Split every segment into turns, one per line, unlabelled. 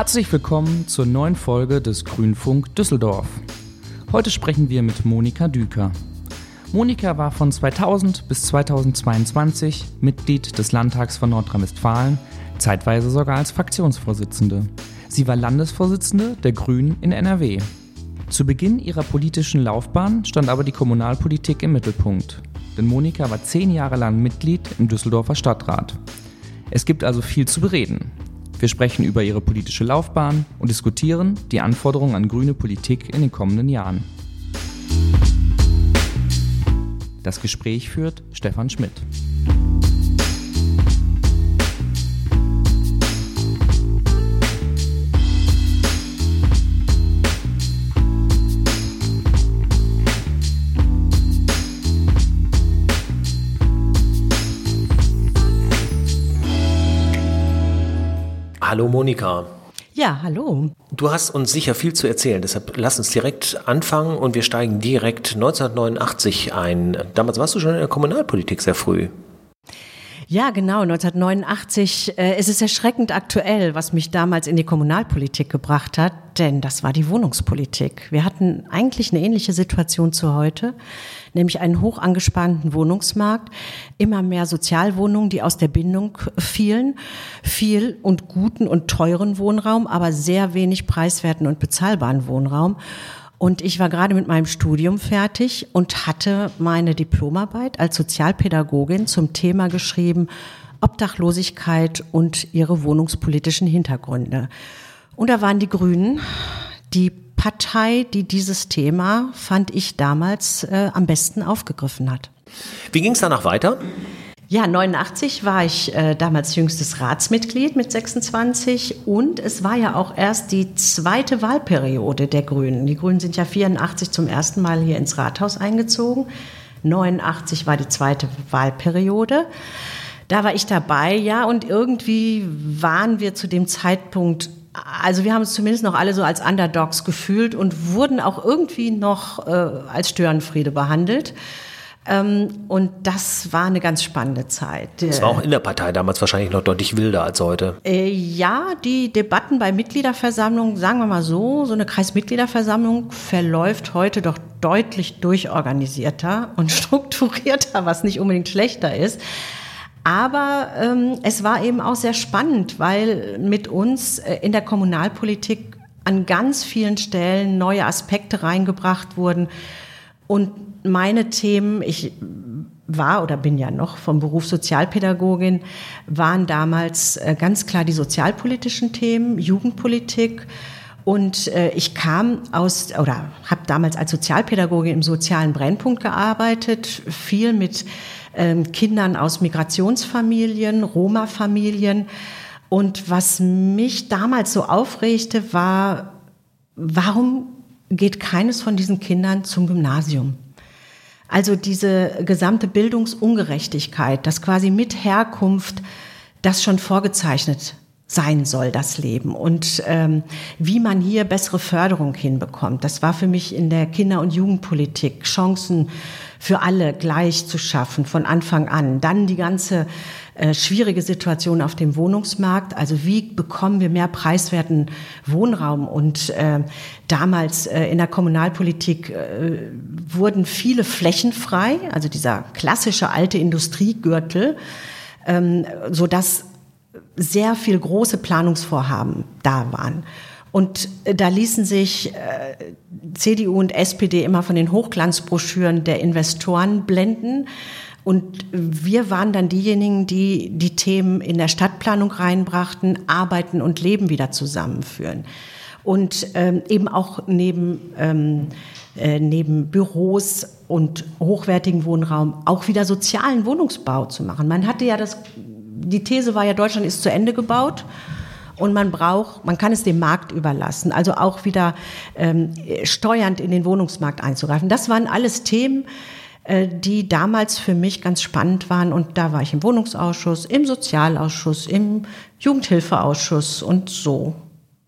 Herzlich willkommen zur neuen Folge des Grünfunk Düsseldorf. Heute sprechen wir mit Monika Düker. Monika war von 2000 bis 2022 Mitglied des Landtags von Nordrhein-Westfalen, zeitweise sogar als Fraktionsvorsitzende. Sie war Landesvorsitzende der Grünen in NRW. Zu Beginn ihrer politischen Laufbahn stand aber die Kommunalpolitik im Mittelpunkt. Denn Monika war zehn Jahre lang Mitglied im Düsseldorfer Stadtrat. Es gibt also viel zu bereden. Wir sprechen über ihre politische Laufbahn und diskutieren die Anforderungen an grüne Politik in den kommenden Jahren. Das Gespräch führt Stefan Schmidt.
Hallo Monika.
Ja, hallo.
Du hast uns sicher viel zu erzählen, deshalb lass uns direkt anfangen und wir steigen direkt 1989 ein. Damals warst du schon in der Kommunalpolitik sehr früh.
Ja, genau. 1989 äh, ist es erschreckend aktuell, was mich damals in die Kommunalpolitik gebracht hat, denn das war die Wohnungspolitik. Wir hatten eigentlich eine ähnliche Situation zu heute, nämlich einen hoch angespannten Wohnungsmarkt, immer mehr Sozialwohnungen, die aus der Bindung fielen, viel und guten und teuren Wohnraum, aber sehr wenig preiswerten und bezahlbaren Wohnraum. Und ich war gerade mit meinem Studium fertig und hatte meine Diplomarbeit als Sozialpädagogin zum Thema geschrieben, Obdachlosigkeit und ihre wohnungspolitischen Hintergründe. Und da waren die Grünen, die Partei, die dieses Thema, fand ich damals, äh, am besten aufgegriffen hat.
Wie ging es danach weiter?
Ja, 89 war ich äh, damals jüngstes Ratsmitglied mit 26 und es war ja auch erst die zweite Wahlperiode der Grünen. Die Grünen sind ja 84 zum ersten Mal hier ins Rathaus eingezogen. 89 war die zweite Wahlperiode. Da war ich dabei, ja, und irgendwie waren wir zu dem Zeitpunkt also wir haben uns zumindest noch alle so als Underdogs gefühlt und wurden auch irgendwie noch äh, als Störenfriede behandelt. Ähm, und das war eine ganz spannende Zeit.
Das war auch in der Partei damals wahrscheinlich noch deutlich wilder als heute.
Äh, ja, die Debatten bei Mitgliederversammlungen, sagen wir mal so, so eine Kreismitgliederversammlung verläuft heute doch deutlich durchorganisierter und strukturierter, was nicht unbedingt schlechter ist. Aber ähm, es war eben auch sehr spannend, weil mit uns äh, in der Kommunalpolitik an ganz vielen Stellen neue Aspekte reingebracht wurden. Und meine Themen, ich war oder bin ja noch vom Beruf Sozialpädagogin, waren damals äh, ganz klar die sozialpolitischen Themen, Jugendpolitik. Und äh, ich kam aus oder habe damals als Sozialpädagogin im sozialen Brennpunkt gearbeitet, viel mit ähm, Kindern aus Migrationsfamilien, Roma-Familien. Und was mich damals so aufregte, war, warum geht keines von diesen Kindern zum Gymnasium? Also diese gesamte Bildungsungerechtigkeit, dass quasi mit Herkunft das schon vorgezeichnet sein soll, das Leben. Und ähm, wie man hier bessere Förderung hinbekommt, das war für mich in der Kinder- und Jugendpolitik Chancen für alle gleich zu schaffen von Anfang an. Dann die ganze äh, schwierige Situation auf dem Wohnungsmarkt. Also wie bekommen wir mehr preiswerten Wohnraum? Und äh, damals äh, in der Kommunalpolitik äh, wurden viele Flächen frei, also dieser klassische alte Industriegürtel, ähm, so dass sehr viel große Planungsvorhaben da waren. Und äh, da ließen sich äh, CDU und SPD immer von den Hochglanzbroschüren der Investoren blenden. Und wir waren dann diejenigen, die die Themen in der Stadtplanung reinbrachten, Arbeiten und Leben wieder zusammenführen. Und ähm, eben auch neben, ähm, äh, neben Büros und hochwertigen Wohnraum auch wieder sozialen Wohnungsbau zu machen. Man hatte ja das die These war ja, Deutschland ist zu Ende gebaut und man braucht, man kann es dem Markt überlassen, also auch wieder ähm, steuernd in den Wohnungsmarkt einzugreifen. Das waren alles Themen, äh, die damals für mich ganz spannend waren und da war ich im Wohnungsausschuss, im Sozialausschuss, im Jugendhilfeausschuss und so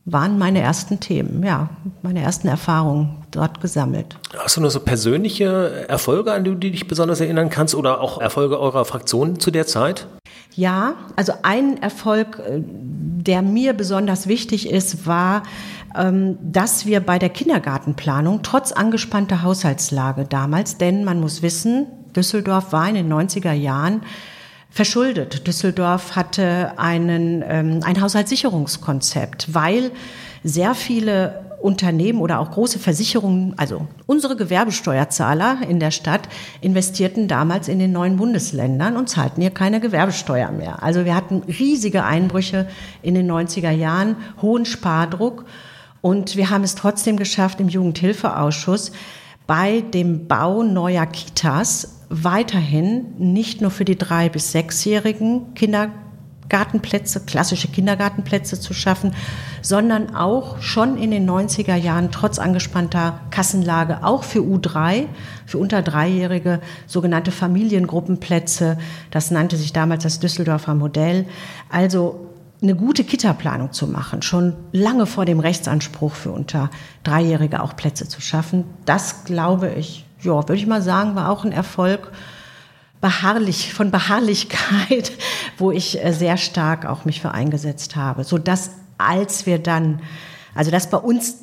waren meine ersten Themen, ja, meine ersten Erfahrungen dort gesammelt.
Hast du nur so persönliche Erfolge, an die du dich besonders erinnern kannst oder auch Erfolge eurer Fraktion zu der Zeit?
Ja, also ein Erfolg, äh, der mir besonders wichtig ist, war, ähm, dass wir bei der Kindergartenplanung trotz angespannter Haushaltslage damals, denn man muss wissen, Düsseldorf war in den 90er Jahren verschuldet. Düsseldorf hatte einen, ähm, ein Haushaltssicherungskonzept, weil sehr viele Unternehmen oder auch große Versicherungen, also unsere Gewerbesteuerzahler in der Stadt, investierten damals in den neuen Bundesländern und zahlten hier keine Gewerbesteuer mehr. Also wir hatten riesige Einbrüche in den 90er Jahren, hohen Spardruck und wir haben es trotzdem geschafft, im Jugendhilfeausschuss bei dem Bau neuer Kitas weiterhin nicht nur für die drei- bis sechsjährigen Kinder Gartenplätze, klassische Kindergartenplätze zu schaffen, sondern auch schon in den 90er Jahren trotz angespannter Kassenlage auch für U3, für unter Dreijährige sogenannte Familiengruppenplätze. Das nannte sich damals das Düsseldorfer Modell. Also eine gute Kita-Planung zu machen, schon lange vor dem Rechtsanspruch für unter Dreijährige auch Plätze zu schaffen, das glaube ich, ja, würde ich mal sagen, war auch ein Erfolg beharrlich, von Beharrlichkeit, wo ich äh, sehr stark auch mich für eingesetzt habe, so dass als wir dann, also dass bei uns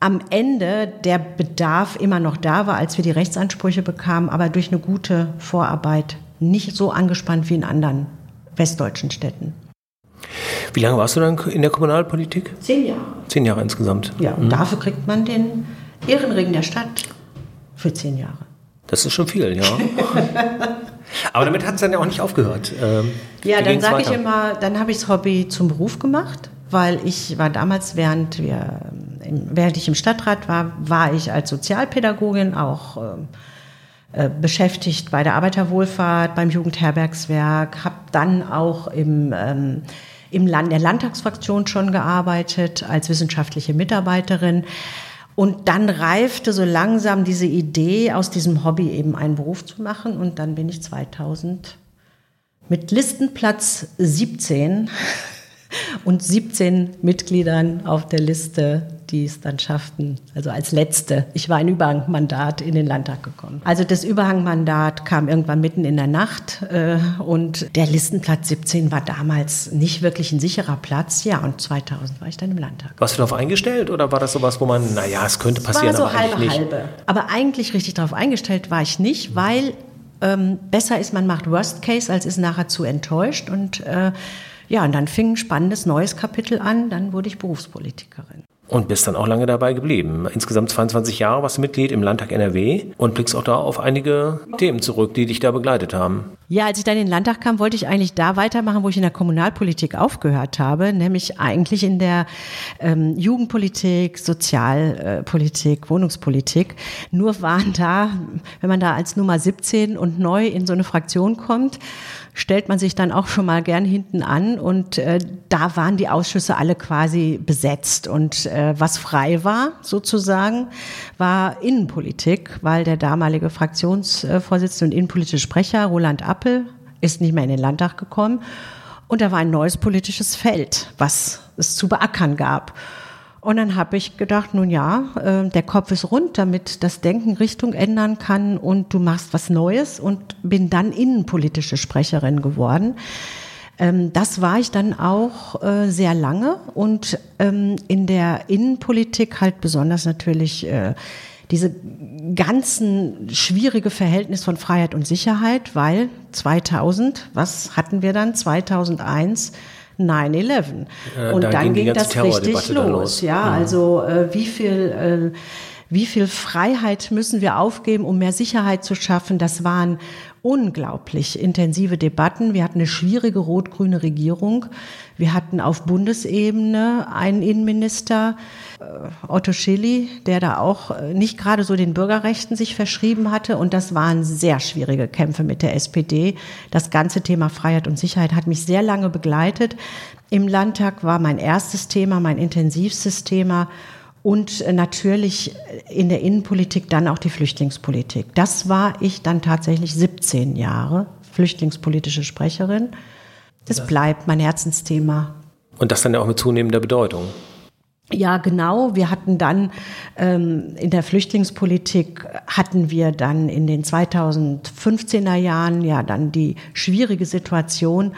am Ende der Bedarf immer noch da war, als wir die Rechtsansprüche bekamen, aber durch eine gute Vorarbeit nicht so angespannt wie in anderen westdeutschen Städten.
Wie lange warst du dann in der Kommunalpolitik?
Zehn Jahre.
Zehn Jahre insgesamt.
Ja, und mhm. dafür kriegt man den Ehrenring der Stadt für zehn Jahre.
Das ist schon viel, ja. Aber damit hat es dann ja auch nicht aufgehört.
Ähm, ja, dann sage ich immer, dann habe ich das Hobby zum Beruf gemacht, weil ich war damals, während, wir, während ich im Stadtrat war, war ich als Sozialpädagogin auch äh, äh beschäftigt bei der Arbeiterwohlfahrt, beim Jugendherbergswerk, habe dann auch im, ähm, im Land der Landtagsfraktion schon gearbeitet als wissenschaftliche Mitarbeiterin. Und dann reifte so langsam diese Idee, aus diesem Hobby eben einen Beruf zu machen. Und dann bin ich 2000 mit Listenplatz 17 und 17 Mitgliedern auf der Liste die es dann schafften, also als letzte. Ich war ein Überhangmandat in den Landtag gekommen. Also das Überhangmandat kam irgendwann mitten in der Nacht äh, und der Listenplatz 17 war damals nicht wirklich ein sicherer Platz. Ja, und 2000 war ich dann im Landtag.
Warst du darauf eingestellt oder war das sowas, wo man, naja, es könnte passieren,
es war so aber halbe, nicht? halbe. Aber eigentlich richtig darauf eingestellt war ich nicht, weil ähm, besser ist, man macht Worst Case, als ist nachher zu enttäuscht und äh, ja, und dann fing ein spannendes neues Kapitel an. Dann wurde ich Berufspolitikerin.
Und bist dann auch lange dabei geblieben. Insgesamt 22 Jahre warst du Mitglied im Landtag NRW und blickst auch da auf einige Themen zurück, die dich da begleitet haben.
Ja, als ich dann in den Landtag kam, wollte ich eigentlich da weitermachen, wo ich in der Kommunalpolitik aufgehört habe, nämlich eigentlich in der ähm, Jugendpolitik, Sozialpolitik, Wohnungspolitik. Nur waren da, wenn man da als Nummer 17 und neu in so eine Fraktion kommt, stellt man sich dann auch schon mal gern hinten an und äh, da waren die Ausschüsse alle quasi besetzt und äh, was frei war sozusagen war Innenpolitik, weil der damalige Fraktionsvorsitzende und innenpolitische Sprecher Roland Appel ist nicht mehr in den Landtag gekommen und da war ein neues politisches Feld, was es zu beackern gab. Und dann habe ich gedacht, nun ja, äh, der Kopf ist rund, damit das Denken Richtung ändern kann und du machst was Neues und bin dann innenpolitische Sprecherin geworden. Ähm, das war ich dann auch äh, sehr lange und ähm, in der Innenpolitik halt besonders natürlich äh, diese ganzen schwierige Verhältnis von Freiheit und Sicherheit, weil 2000, was hatten wir dann? 2001 9-11. Äh, und da dann ging, ging das richtig los. los. Ja, mhm. also äh, wie viel äh, wie viel Freiheit müssen wir aufgeben, um mehr Sicherheit zu schaffen? Das waren unglaublich intensive Debatten. Wir hatten eine schwierige rot-grüne Regierung. Wir hatten auf Bundesebene einen Innenminister, äh, Otto Schilly, der da auch äh, nicht gerade so den Bürgerrechten sich verschrieben hatte. Und das waren sehr schwierige Kämpfe mit der SPD. Das ganze Thema Freiheit und Sicherheit hat mich sehr lange begleitet. Im Landtag war mein erstes Thema, mein intensivstes Thema und äh, natürlich in der Innenpolitik dann auch die Flüchtlingspolitik. Das war ich dann tatsächlich 17 Jahre, flüchtlingspolitische Sprecherin. Das bleibt mein Herzensthema.
Und das dann ja auch mit zunehmender Bedeutung.
Ja, genau. Wir hatten dann ähm, in der Flüchtlingspolitik hatten wir dann in den 2015er Jahren ja dann die schwierige Situation, äh,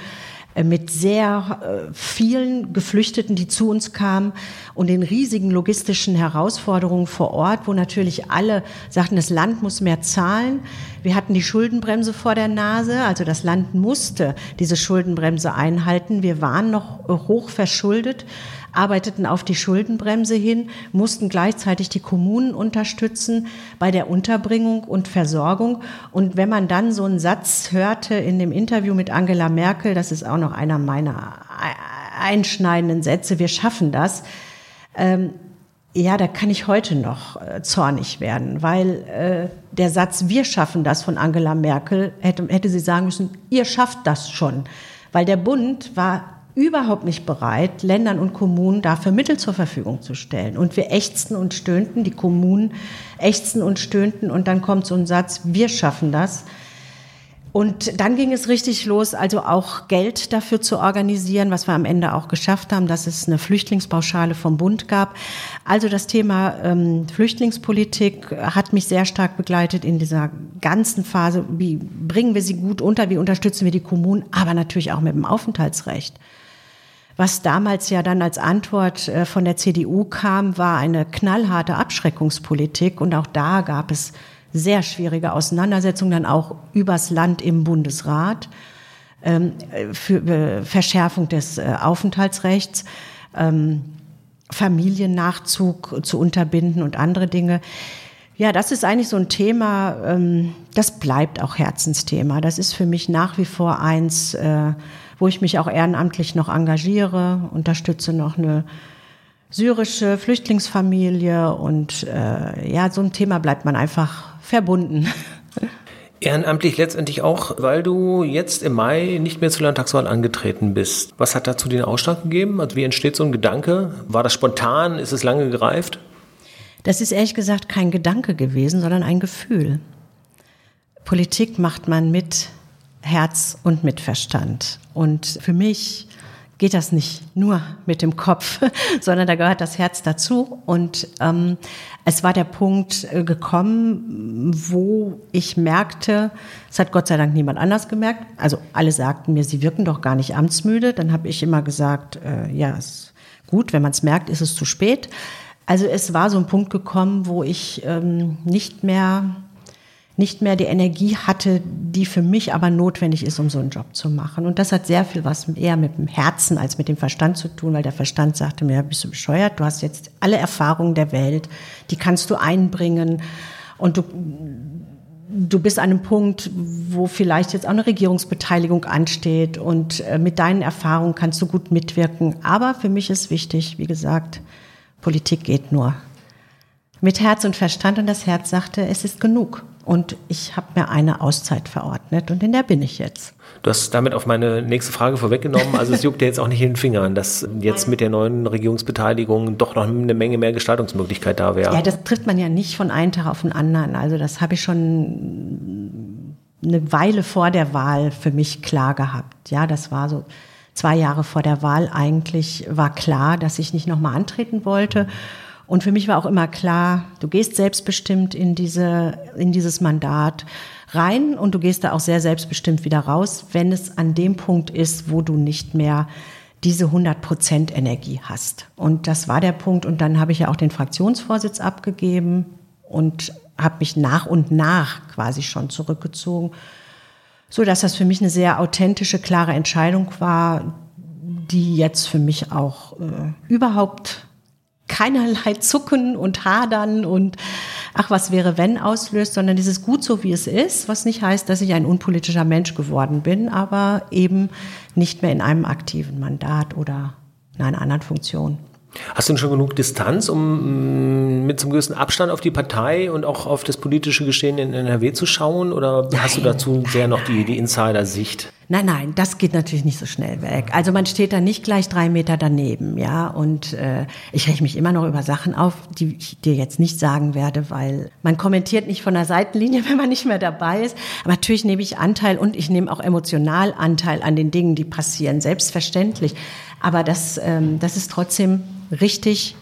mit sehr äh, vielen Geflüchteten, die zu uns kamen und den riesigen logistischen Herausforderungen vor Ort, wo natürlich alle sagten, das Land muss mehr zahlen. Wir hatten die Schuldenbremse vor der Nase, also das Land musste diese Schuldenbremse einhalten. Wir waren noch hoch verschuldet arbeiteten auf die Schuldenbremse hin, mussten gleichzeitig die Kommunen unterstützen bei der Unterbringung und Versorgung. Und wenn man dann so einen Satz hörte in dem Interview mit Angela Merkel, das ist auch noch einer meiner einschneidenden Sätze, wir schaffen das. Ähm, ja, da kann ich heute noch äh, zornig werden, weil äh, der Satz, wir schaffen das von Angela Merkel, hätte, hätte sie sagen müssen, ihr schafft das schon. Weil der Bund war überhaupt nicht bereit, Ländern und Kommunen dafür Mittel zur Verfügung zu stellen. Und wir ächzten und stöhnten, die Kommunen ächzten und stöhnten und dann kommt so ein Satz, wir schaffen das. Und dann ging es richtig los, also auch Geld dafür zu organisieren, was wir am Ende auch geschafft haben, dass es eine Flüchtlingspauschale vom Bund gab. Also das Thema ähm, Flüchtlingspolitik hat mich sehr stark begleitet in dieser ganzen Phase. Wie bringen wir sie gut unter? Wie unterstützen wir die Kommunen? Aber natürlich auch mit dem Aufenthaltsrecht. Was damals ja dann als Antwort äh, von der CDU kam, war eine knallharte Abschreckungspolitik. Und auch da gab es sehr schwierige Auseinandersetzungen, dann auch übers Land im Bundesrat ähm, für äh, Verschärfung des äh, Aufenthaltsrechts, ähm, Familiennachzug zu unterbinden und andere Dinge. Ja, das ist eigentlich so ein Thema, ähm, das bleibt auch Herzensthema. Das ist für mich nach wie vor eins, wo ich mich auch ehrenamtlich noch engagiere, unterstütze noch eine syrische Flüchtlingsfamilie und äh, ja, so ein Thema bleibt man einfach verbunden.
Ehrenamtlich letztendlich auch, weil du jetzt im Mai nicht mehr zur Landtagswahl angetreten bist. Was hat dazu den Ausschlag gegeben? Also wie entsteht so ein Gedanke? War das spontan? Ist es lange gereift?
Das ist ehrlich gesagt kein Gedanke gewesen, sondern ein Gefühl. Politik macht man mit Herz und mit Verstand. Und für mich geht das nicht nur mit dem Kopf, sondern da gehört das Herz dazu. Und ähm, es war der Punkt äh, gekommen, wo ich merkte, es hat Gott sei Dank niemand anders gemerkt. Also alle sagten mir, sie wirken doch gar nicht amtsmüde. Dann habe ich immer gesagt, äh, ja, ist gut, wenn man es merkt, ist es zu spät. Also es war so ein Punkt gekommen, wo ich ähm, nicht mehr nicht mehr die Energie hatte, die für mich aber notwendig ist, um so einen Job zu machen. Und das hat sehr viel was eher mit dem Herzen als mit dem Verstand zu tun, weil der Verstand sagte mir, bist du bescheuert, du hast jetzt alle Erfahrungen der Welt, die kannst du einbringen und du, du bist an einem Punkt, wo vielleicht jetzt auch eine Regierungsbeteiligung ansteht und äh, mit deinen Erfahrungen kannst du gut mitwirken. Aber für mich ist wichtig, wie gesagt, Politik geht nur mit Herz und Verstand und das Herz sagte, es ist genug. Und ich habe mir eine Auszeit verordnet und in der bin ich jetzt.
Du hast damit auf meine nächste Frage vorweggenommen. Also es juckt dir jetzt auch nicht in den Fingern, dass jetzt mit der neuen Regierungsbeteiligung doch noch eine Menge mehr Gestaltungsmöglichkeit da wäre.
Ja, das trifft man ja nicht von einem Tag auf den anderen. Also das habe ich schon eine Weile vor der Wahl für mich klar gehabt. Ja, das war so zwei Jahre vor der Wahl eigentlich war klar, dass ich nicht nochmal antreten wollte. Und für mich war auch immer klar, du gehst selbstbestimmt in diese, in dieses Mandat rein und du gehst da auch sehr selbstbestimmt wieder raus, wenn es an dem Punkt ist, wo du nicht mehr diese 100 Prozent Energie hast. Und das war der Punkt. Und dann habe ich ja auch den Fraktionsvorsitz abgegeben und habe mich nach und nach quasi schon zurückgezogen, so dass das für mich eine sehr authentische, klare Entscheidung war, die jetzt für mich auch äh, überhaupt keinerlei Zucken und Hadern und ach, was wäre wenn auslöst, sondern dieses gut so wie es ist, was nicht heißt, dass ich ein unpolitischer Mensch geworden bin, aber eben nicht mehr in einem aktiven Mandat oder in einer anderen Funktion.
Hast du denn schon genug Distanz, um mm, mit zum gewissen Abstand auf die Partei und auch auf das politische Geschehen in NRW zu schauen? Oder nein, hast du dazu sehr noch die, die Insider-Sicht?
Nein, nein, das geht natürlich nicht so schnell weg. Also man steht da nicht gleich drei Meter daneben, ja. Und äh, ich rechne mich immer noch über Sachen auf, die ich dir jetzt nicht sagen werde, weil man kommentiert nicht von der Seitenlinie, wenn man nicht mehr dabei ist. Aber natürlich nehme ich Anteil und ich nehme auch emotional Anteil an den Dingen, die passieren, selbstverständlich. Aber das, ähm, das ist trotzdem richtig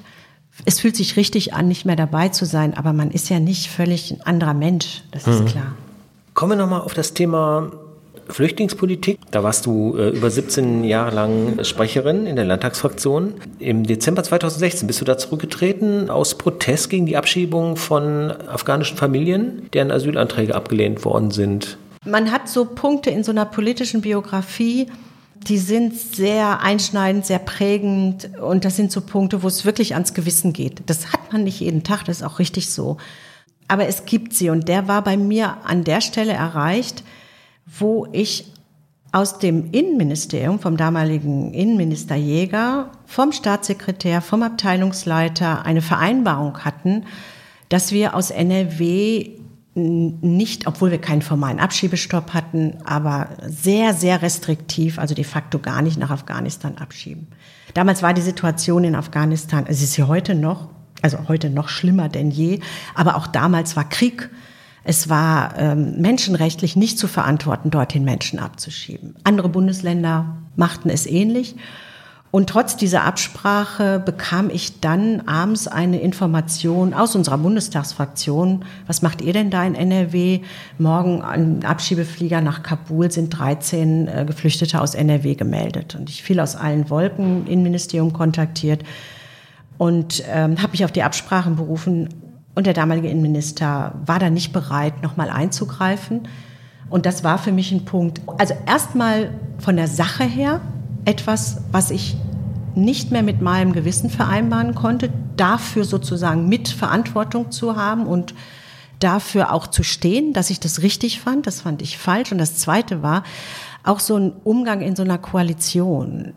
es fühlt sich richtig an, nicht mehr dabei zu sein, aber man ist ja nicht völlig ein anderer Mensch, das ist mhm. klar.
Kommen wir nochmal auf das Thema Flüchtlingspolitik. Da warst du äh, über 17 Jahre lang Sprecherin in der Landtagsfraktion. Im Dezember 2016 bist du da zurückgetreten aus Protest gegen die Abschiebung von afghanischen Familien, deren Asylanträge abgelehnt worden sind.
Man hat so Punkte in so einer politischen Biografie, die sind sehr einschneidend, sehr prägend und das sind so Punkte, wo es wirklich ans Gewissen geht. Das hat man nicht jeden Tag, das ist auch richtig so. Aber es gibt sie und der war bei mir an der Stelle erreicht, wo ich aus dem Innenministerium, vom damaligen Innenminister Jäger, vom Staatssekretär, vom Abteilungsleiter eine Vereinbarung hatten, dass wir aus NRW nicht, obwohl wir keinen formalen Abschiebestopp hatten, aber sehr, sehr restriktiv, also de facto gar nicht nach Afghanistan abschieben. Damals war die Situation in Afghanistan, es ist ja heute noch, also heute noch schlimmer denn je, aber auch damals war Krieg. Es war ähm, menschenrechtlich nicht zu verantworten, dorthin Menschen abzuschieben. Andere Bundesländer machten es ähnlich. Und trotz dieser Absprache bekam ich dann abends eine Information aus unserer Bundestagsfraktion. Was macht ihr denn da in NRW? Morgen ein Abschiebeflieger nach Kabul sind 13 äh, Geflüchtete aus NRW gemeldet. Und ich fiel aus allen Wolken, Innenministerium kontaktiert und ähm, habe mich auf die Absprachen berufen. Und der damalige Innenminister war da nicht bereit, nochmal einzugreifen. Und das war für mich ein Punkt. Also erstmal von der Sache her etwas, was ich nicht mehr mit meinem Gewissen vereinbaren konnte, dafür sozusagen mit Verantwortung zu haben und dafür auch zu stehen, dass ich das richtig fand. Das fand ich falsch. Und das Zweite war auch so ein Umgang in so einer Koalition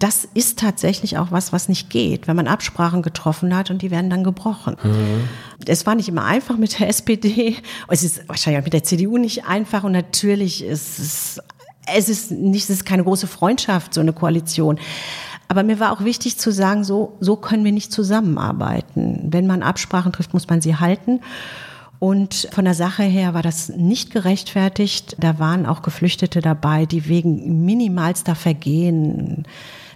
das ist tatsächlich auch was, was nicht geht, wenn man Absprachen getroffen hat und die werden dann gebrochen. Mhm. Es war nicht immer einfach mit der SPD. Es ist wahrscheinlich auch mit der CDU nicht einfach und natürlich ist es, es ist nicht, es ist keine große Freundschaft, so eine Koalition. Aber mir war auch wichtig zu sagen, so, so können wir nicht zusammenarbeiten. Wenn man Absprachen trifft, muss man sie halten. Und von der Sache her war das nicht gerechtfertigt. Da waren auch Geflüchtete dabei, die wegen minimalster Vergehen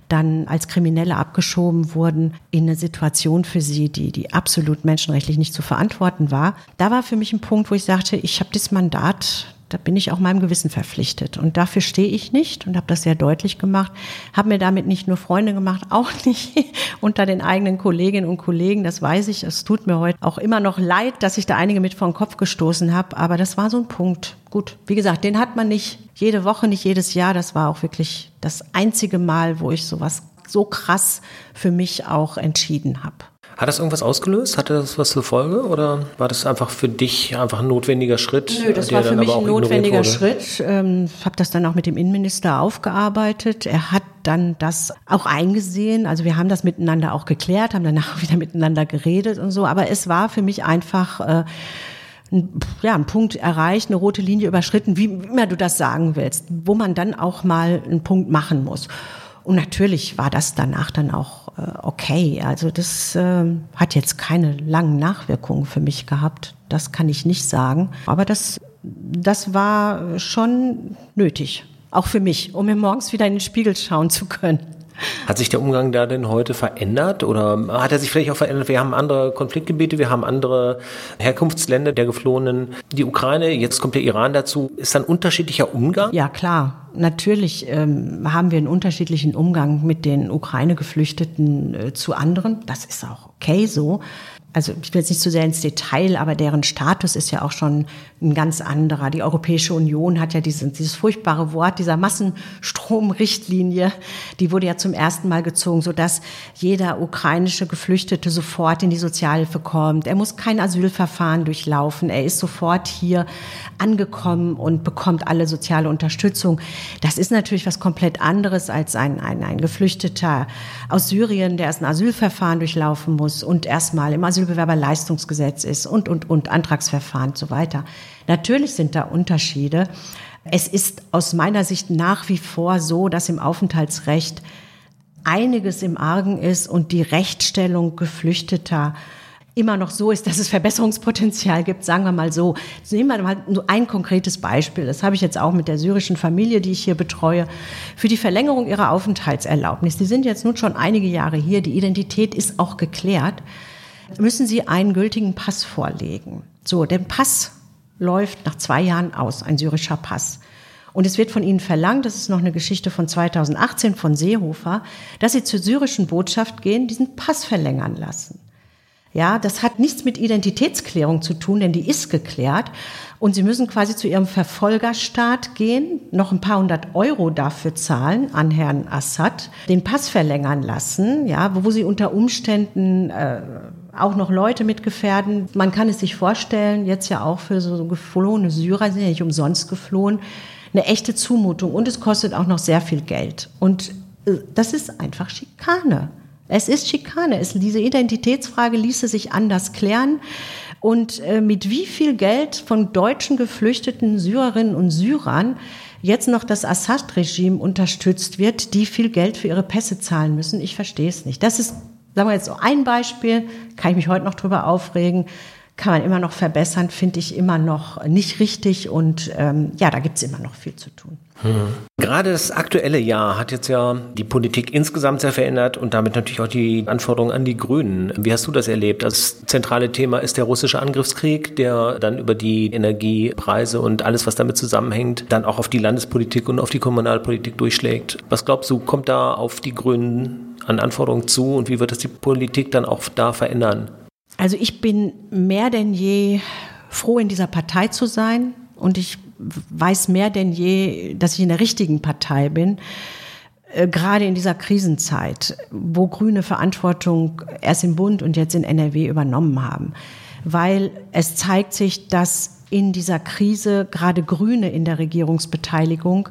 dann als Kriminelle abgeschoben wurden in eine Situation für sie, die, die absolut menschenrechtlich nicht zu verantworten war. Da war für mich ein Punkt, wo ich sagte, ich habe das Mandat da bin ich auch meinem Gewissen verpflichtet. Und dafür stehe ich nicht und habe das sehr deutlich gemacht. Habe mir damit nicht nur Freunde gemacht, auch nicht unter den eigenen Kolleginnen und Kollegen. Das weiß ich. Es tut mir heute auch immer noch leid, dass ich da einige mit vor den Kopf gestoßen habe. Aber das war so ein Punkt. Gut, wie gesagt, den hat man nicht jede Woche, nicht jedes Jahr. Das war auch wirklich das einzige Mal, wo ich sowas so krass für mich auch entschieden habe.
Hat das irgendwas ausgelöst? Hatte das was zur Folge oder war das einfach für dich einfach ein notwendiger Schritt?
Nö, das war für mich ein notwendiger Schritt. Ähm, habe das dann auch mit dem Innenminister aufgearbeitet. Er hat dann das auch eingesehen. Also wir haben das miteinander auch geklärt, haben danach wieder miteinander geredet und so. Aber es war für mich einfach äh, ein, ja, ein Punkt erreicht, eine rote Linie überschritten, wie immer du das sagen willst, wo man dann auch mal einen Punkt machen muss. Und natürlich war das danach dann auch okay. Also das äh, hat jetzt keine langen Nachwirkungen für mich gehabt. Das kann ich nicht sagen. Aber das, das war schon nötig. Auch für mich, um mir morgens wieder in den Spiegel schauen zu können.
Hat sich der Umgang da denn heute verändert oder hat er sich vielleicht auch verändert? Wir haben andere Konfliktgebiete, wir haben andere Herkunftsländer der Geflohenen. Die Ukraine, jetzt kommt der Iran dazu. Ist ein unterschiedlicher Umgang?
Ja, klar. Natürlich ähm, haben wir einen unterschiedlichen Umgang mit den Ukraine-Geflüchteten äh, zu anderen. Das ist auch okay so also ich will jetzt nicht zu sehr ins Detail, aber deren Status ist ja auch schon ein ganz anderer. Die Europäische Union hat ja dieses, dieses furchtbare Wort dieser Massenstromrichtlinie, die wurde ja zum ersten Mal gezogen, sodass jeder ukrainische Geflüchtete sofort in die Sozialhilfe kommt. Er muss kein Asylverfahren durchlaufen. Er ist sofort hier angekommen und bekommt alle soziale Unterstützung. Das ist natürlich was komplett anderes als ein, ein, ein Geflüchteter aus Syrien, der erst ein Asylverfahren durchlaufen muss und erstmal im Asyl Asylbewerberleistungsgesetz ist und, und, und, Antragsverfahren und so weiter. Natürlich sind da Unterschiede. Es ist aus meiner Sicht nach wie vor so, dass im Aufenthaltsrecht einiges im Argen ist und die Rechtsstellung Geflüchteter immer noch so ist, dass es Verbesserungspotenzial gibt, sagen wir mal so. Nehmen wir mal nur ein konkretes Beispiel. Das habe ich jetzt auch mit der syrischen Familie, die ich hier betreue, für die Verlängerung ihrer Aufenthaltserlaubnis. Die sind jetzt nun schon einige Jahre hier. Die Identität ist auch geklärt. Müssen sie einen gültigen Pass vorlegen. So, der Pass läuft nach zwei Jahren aus, ein syrischer Pass. Und es wird von ihnen verlangt, das ist noch eine Geschichte von 2018 von Seehofer, dass sie zur syrischen Botschaft gehen, diesen Pass verlängern lassen. Ja, das hat nichts mit Identitätsklärung zu tun, denn die ist geklärt. Und sie müssen quasi zu ihrem Verfolgerstaat gehen, noch ein paar hundert Euro dafür zahlen an Herrn Assad, den Pass verlängern lassen, ja, wo sie unter Umständen äh, auch noch Leute mitgefährden. Man kann es sich vorstellen, jetzt ja auch für so geflohene Syrer, sind ja nicht umsonst geflohen, eine echte Zumutung. Und es kostet auch noch sehr viel Geld. Und äh, das ist einfach Schikane. Es ist Schikane. Es, diese Identitätsfrage ließe sich anders klären. Und äh, mit wie viel Geld von deutschen geflüchteten Syrerinnen und Syrern jetzt noch das Assad-Regime unterstützt wird, die viel Geld für ihre Pässe zahlen müssen, ich verstehe es nicht. Das ist, sagen wir jetzt so ein Beispiel, kann ich mich heute noch drüber aufregen kann man immer noch verbessern, finde ich immer noch nicht richtig und ähm, ja, da gibt es immer noch viel zu tun.
Hm. Gerade das aktuelle Jahr hat jetzt ja die Politik insgesamt sehr verändert und damit natürlich auch die Anforderungen an die Grünen. Wie hast du das erlebt? Das zentrale Thema ist der russische Angriffskrieg, der dann über die Energiepreise und alles, was damit zusammenhängt, dann auch auf die Landespolitik und auf die Kommunalpolitik durchschlägt. Was glaubst du, kommt da auf die Grünen an Anforderungen zu und wie wird das die Politik dann auch da verändern?
Also ich bin mehr denn je froh, in dieser Partei zu sein und ich weiß mehr denn je, dass ich in der richtigen Partei bin, äh, gerade in dieser Krisenzeit, wo Grüne Verantwortung erst im Bund und jetzt in NRW übernommen haben. Weil es zeigt sich, dass in dieser Krise gerade Grüne in der Regierungsbeteiligung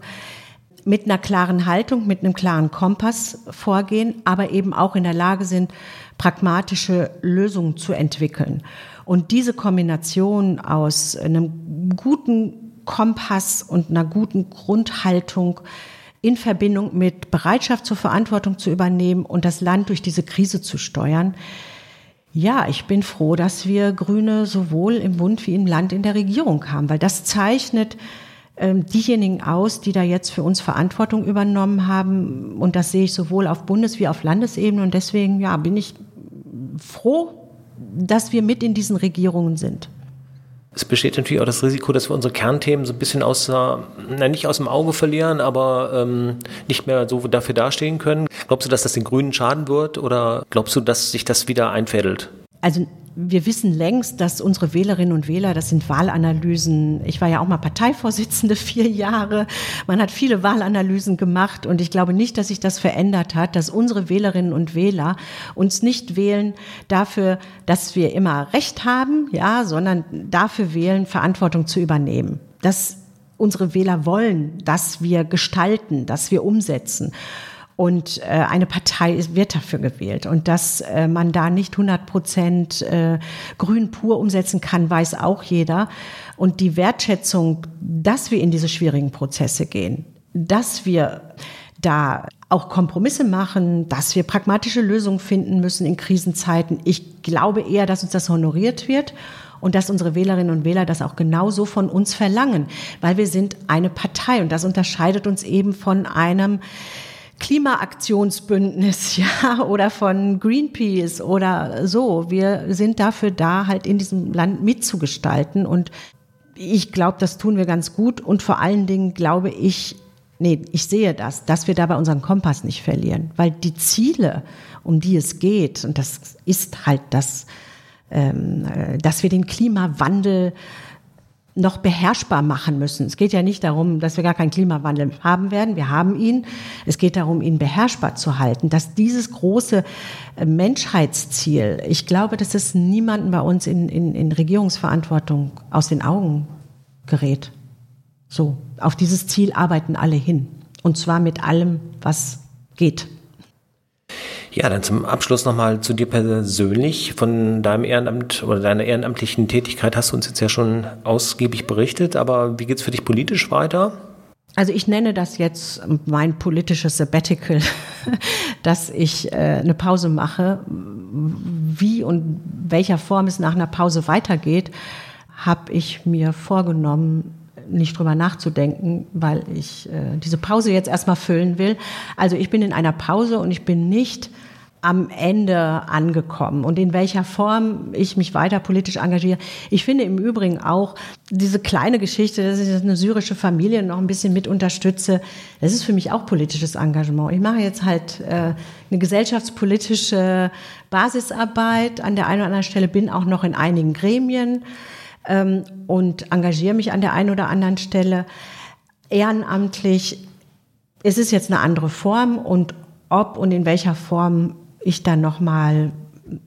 mit einer klaren Haltung, mit einem klaren Kompass vorgehen, aber eben auch in der Lage sind, pragmatische Lösungen zu entwickeln. Und diese Kombination aus einem guten Kompass und einer guten Grundhaltung in Verbindung mit Bereitschaft zur Verantwortung zu übernehmen und das Land durch diese Krise zu steuern. Ja, ich bin froh, dass wir Grüne sowohl im Bund wie im Land in der Regierung haben, weil das zeichnet diejenigen aus, die da jetzt für uns Verantwortung übernommen haben. Und das sehe ich sowohl auf Bundes- wie auf Landesebene. Und deswegen ja, bin ich froh, dass wir mit in diesen Regierungen sind.
Es besteht natürlich auch das Risiko, dass wir unsere Kernthemen so ein bisschen aus, na, nicht aus dem Auge verlieren, aber ähm, nicht mehr so dafür dastehen können. Glaubst du, dass das den Grünen schaden wird oder glaubst du, dass sich das wieder einfädelt?
Also wir wissen längst, dass unsere Wählerinnen und Wähler, das sind Wahlanalysen. Ich war ja auch mal Parteivorsitzende vier Jahre. Man hat viele Wahlanalysen gemacht und ich glaube nicht, dass sich das verändert hat, dass unsere Wählerinnen und Wähler uns nicht wählen dafür, dass wir immer Recht haben, ja, sondern dafür wählen, Verantwortung zu übernehmen. Dass unsere Wähler wollen, dass wir gestalten, dass wir umsetzen. Und äh, eine Partei wird dafür gewählt. Und dass äh, man da nicht 100 Prozent äh, grün pur umsetzen kann, weiß auch jeder. Und die Wertschätzung, dass wir in diese schwierigen Prozesse gehen, dass wir da auch Kompromisse machen, dass wir pragmatische Lösungen finden müssen in Krisenzeiten. Ich glaube eher, dass uns das honoriert wird und dass unsere Wählerinnen und Wähler das auch genauso von uns verlangen, weil wir sind eine Partei und das unterscheidet uns eben von einem Klimaaktionsbündnis, ja, oder von Greenpeace oder so. Wir sind dafür da, halt in diesem Land mitzugestalten. Und ich glaube, das tun wir ganz gut. Und vor allen Dingen glaube ich, nee, ich sehe das, dass wir dabei unseren Kompass nicht verlieren, weil die Ziele, um die es geht, und das ist halt das, ähm, äh, dass wir den Klimawandel noch beherrschbar machen müssen. Es geht ja nicht darum, dass wir gar keinen Klimawandel haben werden. Wir haben ihn. Es geht darum, ihn beherrschbar zu halten. Dass dieses große äh, Menschheitsziel, ich glaube, dass es niemanden bei uns in, in, in Regierungsverantwortung aus den Augen gerät. So, auf dieses Ziel arbeiten alle hin. Und zwar mit allem, was geht.
Ja, dann zum Abschluss nochmal zu dir persönlich. Von deinem Ehrenamt oder deiner ehrenamtlichen Tätigkeit hast du uns jetzt ja schon ausgiebig berichtet, aber wie geht's für dich politisch weiter?
Also ich nenne das jetzt mein politisches Sabbatical, dass ich äh, eine Pause mache. Wie und welcher Form es nach einer Pause weitergeht, habe ich mir vorgenommen, nicht drüber nachzudenken, weil ich äh, diese Pause jetzt erstmal füllen will. Also ich bin in einer Pause und ich bin nicht am Ende angekommen und in welcher Form ich mich weiter politisch engagiere. Ich finde im Übrigen auch diese kleine Geschichte, dass ich eine syrische Familie noch ein bisschen mit unterstütze, das ist für mich auch politisches Engagement. Ich mache jetzt halt äh, eine gesellschaftspolitische Basisarbeit an der einen oder anderen Stelle, bin auch noch in einigen Gremien ähm, und engagiere mich an der einen oder anderen Stelle ehrenamtlich. Es ist jetzt eine andere Form und ob und in welcher Form ich dann noch mal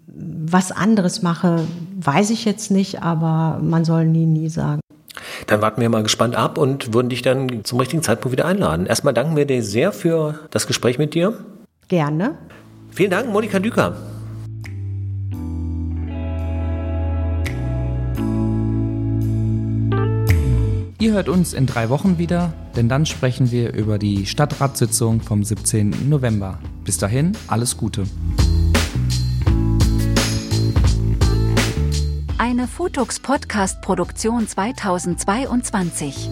was anderes mache, weiß ich jetzt nicht, aber man soll nie, nie sagen.
Dann warten wir mal gespannt ab und würden dich dann zum richtigen Zeitpunkt wieder einladen. Erstmal danken wir dir sehr für das Gespräch mit dir.
Gerne.
Vielen Dank, Monika Düker.
Ihr hört uns in drei Wochen wieder, denn dann sprechen wir über die Stadtratssitzung vom 17. November. Bis dahin, alles Gute.
Eine Futux Podcast Produktion 2022.